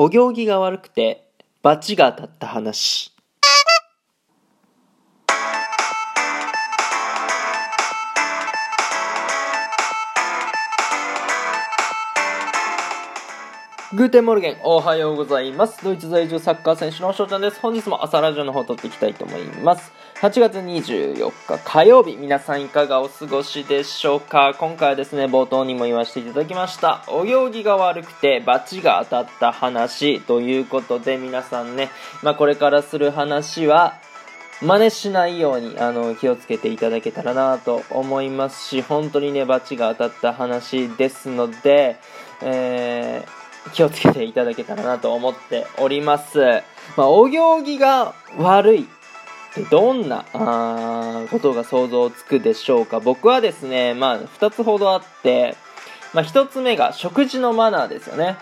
お行儀が悪くて罰が当たった話。 Guten Morgen、おはようございます。ドイツ在住サッカー選手の翔ちゃんです。本日も朝ラジオの方撮っていきたいと思います。8月24日火曜日、皆さんいかがお過ごしでしょうか今回はですね、冒頭にも言わせていただきました、お行儀が悪くてバチが当たった話ということで、皆さんね、まあこれからする話は、真似しないようにあの気をつけていただけたらなと思いますし本当にねバチが当たった話ですので、えー気をつけていただけたらなと思っております。まあ、お行儀が悪いってどんなあことが想像つくでしょうか僕はですね、まあ、2つほどあって、まあ、1つ目が食事のマナーですよね。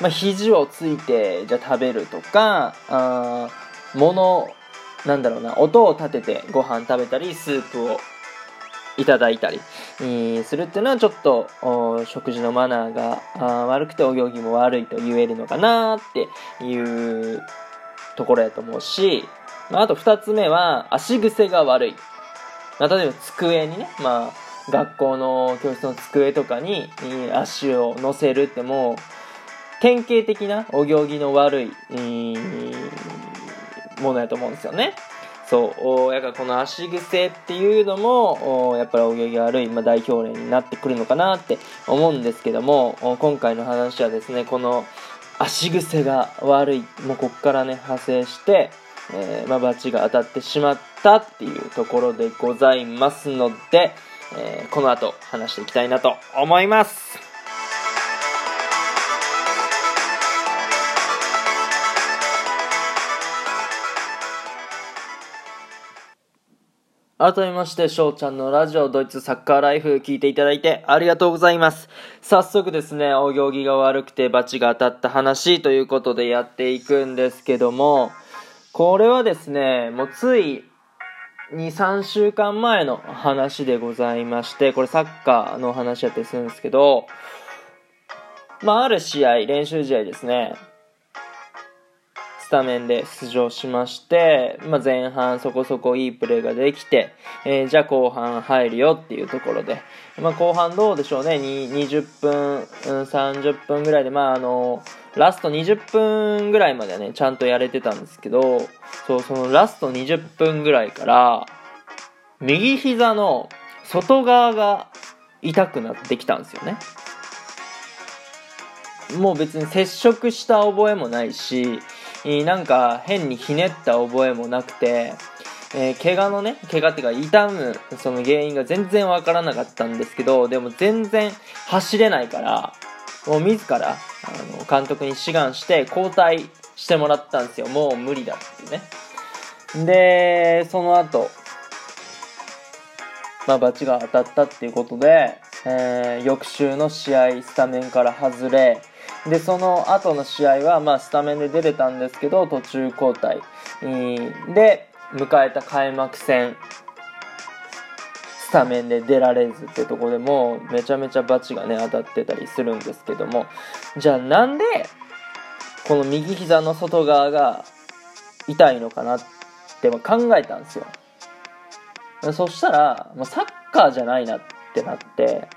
まあ、肘をついてじゃ食べるとか、あ物、なんだろうな、音を立ててご飯食べたり、スープをいただいたり、するっていうのはちょっと食事のマナーが悪くてお行儀も悪いと言えるのかなっていうところやと思うし、あ、と2つ目は足癖が悪い、まあ、例えば机にね、まあ、学校の教室の机とかに足を乗せるってもう典型的なお行儀の悪い、ものやと思うんですよね。そうやからこの足癖っていうのもやっぱりお行儀悪い、ま、代表例になってくるのかなって思うんですけども今回の話はですねこの足癖が悪いもうここからね派生して、えーまあ、バチが当たってしまったっていうところでございますので、えーこの後話していきたいなと思います。改めまして、翔ちゃんのラジオドイツサッカーライフ聞いていただいてありがとうございます。早速ですね、お行儀が悪くてバチが当たった話ということでやっていくんですけども、これはですね、もうつい2、3週間前の話でございまして、これサッカーの話やったりするんですけど、まあある試合、練習試合ですね、タメンで出場しまして、まあ、前半そこそこいいプレーができて、えーじゃあ後半入るよっていうところで、まあ、後半どうでしょうね。20分、30分ぐらいで、まあ、あのラスト20分ぐらいまではねちゃんとやれてたんですけどそうそのラスト20分ぐらいから右膝の外側が痛くなってきたんですよね。もう別に接触した覚えもないしなんか変にひねった覚えもなくて、えー怪我のね怪我っていうか痛むその原因が全然わからなかったんですけどでも全然走れないからもう自らあの監督に志願して交代してもらったんですよ。もう無理だっていうね。でその後まあバチが当たったっていうことで、えー翌週の試合スタメンから外れでその後の試合は、まあ、スタメンで出れたんですけど途中交代。で迎えた開幕戦スタメンで出られずってとこでもうめちゃめちゃバチがね当たってたりするんですけども。じゃあなんでこの右膝の外側が痛いのかなって考えたんですよ。そしたらもうサッカーじゃないなってなって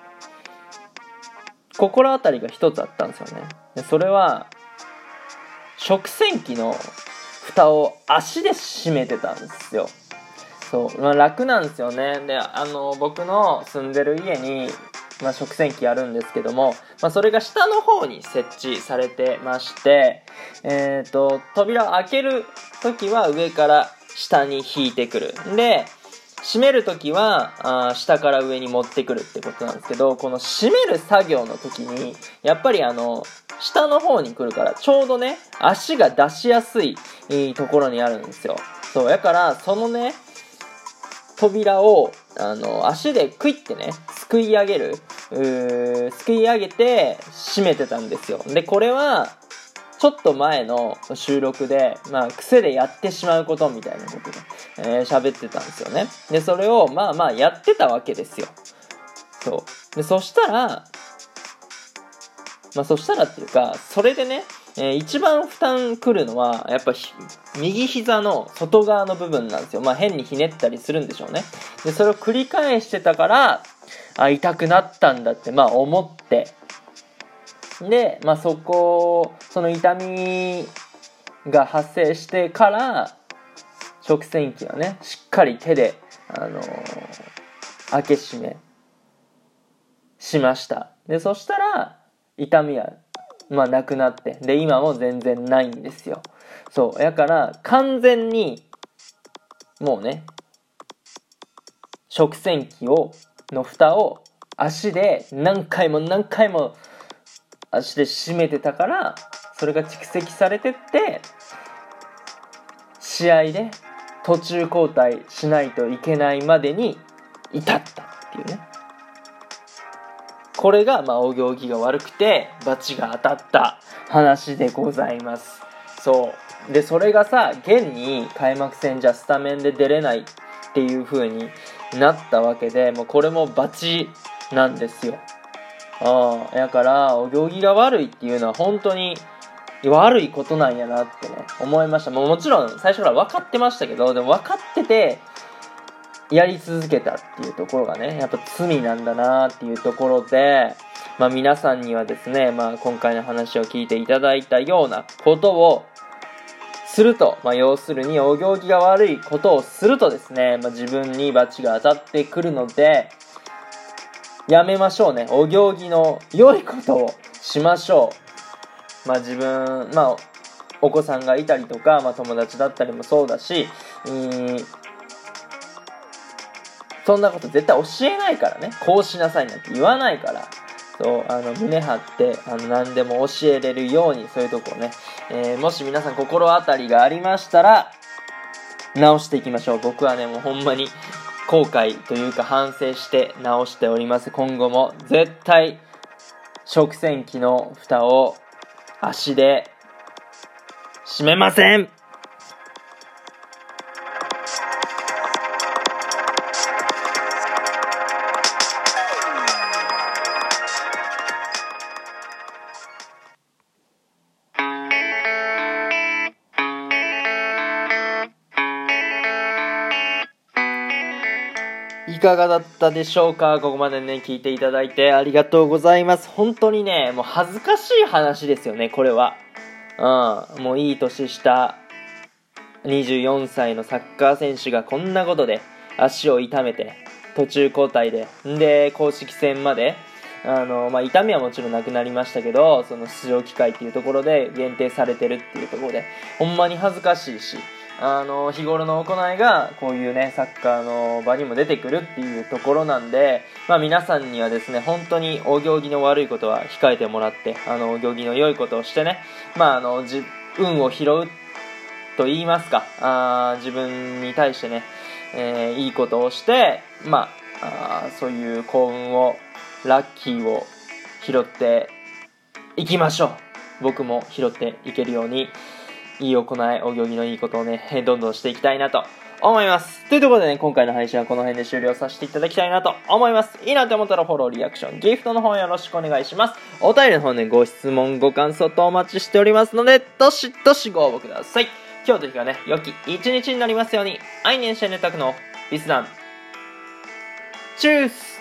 心当たりが一つあったんですよね。でそれは食洗機の蓋を足で閉めてたんですよ。そう、まあ、楽なんですよね。であの僕の住んでる家に、まあ、食洗機あるんですけども、まあ、それが下の方に設置されてましてえっ、と扉を開ける時は上から下に引いてくる。で閉める時はあ下から上に持ってくるってことなんですけどこの閉める作業の時にやっぱりあの下の方に来るからちょうどね足が出しやすいところにあるんですよ。そうやからそのね扉をあの足でクイってねすくい上げるうーすくい上げて閉めてたんですよ。でこれはちょっと前の収録で、まあ、癖でやってしまうことみたいなことで、えー喋ってたんですよね。で、それを、まあまあやってたわけですよ。そう。で、そしたら、まあ、そしたらっていうか、それでね、えー、一番負担くるのは、やっぱ右膝の外側の部分なんですよ。まあ、変にひねったりするんでしょうね。で、それを繰り返してたから、あ、痛くなったんだって、まあ、思って。で、まあ、そこ、その痛みが発生してから、食洗機はね、しっかり手で、あのー、開け閉めしました。で、そしたら、痛みはまあなくなって。で、今も全然ないんですよ。そう。やから、完全に、もうね、食洗機を、の蓋を足で何回も何回も足で締めてたから、それが蓄積されてって、試合で途中交代しないといけないまでに至ったっていうね。これが、まあ、お行儀が悪くて、罰が当たった話でございます。そう。で、それがさ、現に開幕戦じゃスタメンで出れないっていう風になったわけで、もうこれも罰なんですよ。ああ、やから、お行儀が悪いっていうのは本当に悪いことなんやなってね、思いました。もうもちろん最初から分かってましたけど、でも分かってて、やり続けたっていうところがね、やっぱ罪なんだなっていうところで、まあ皆さんにはですね、まあ今回の話を聞いていただいたようなことをすると、まあ要するにお行儀が悪いことをするとですね、まあ自分に罰が当たってくるので、やめましょうね。お行儀の良いことをしましょう。まあ自分、まあお子さんがいたりとか、まあ友達だったりもそうだし、そんなこと絶対教えないからね。こうしなさいなんて言わないから。そう、あの、胸張って、あの、何でも教えれるように、そういうとこをね、えー、もし皆さん心当たりがありましたら、直していきましょう。僕はね、もうほんまに、後悔というか反省して直しております。今後も絶対、食洗機の蓋を足で締めません。かがだったでしょうか？ここまでね、聞いていただいて。ありがとうございます。本当にね、もう恥ずかしい話ですよね、これは。うん、もういい年した24歳のサッカー選手がこんなことで足を痛めて、途中交代で、で、公式戦まで、あの、まあ、痛みはもちろんなくなりましたけど、その出場機会っていうところで限定されてるっていうところで、ほんまに恥ずかしいし、あの日頃の行いがこういうねサッカーの場にも出てくるっていうところなんで、まあ、皆さんにはですね本当にお行儀の悪いことは控えてもらってあのお行儀の良いことをしてね、まあ、あのじ運を拾うと言いますかあ自分に対してね、えー、いいことをして、まあ、あそういう幸運をラッキーを拾っていきましょう。僕も拾っていけるようにいい行い、お行儀のいいことをね、どんどんしていきたいなと思います。というところでね、今回の配信はこの辺で終了させていただきたいなと思います。いいなと思ったらフォロー、リアクション、ギフトの方よろしくお願いします。お便りの方ね、ご質問、ご感想とお待ちしておりますので、どしどしご応募ください。今日という日がね、良き一日になりますように、愛年シェネタクのビスダン。チュース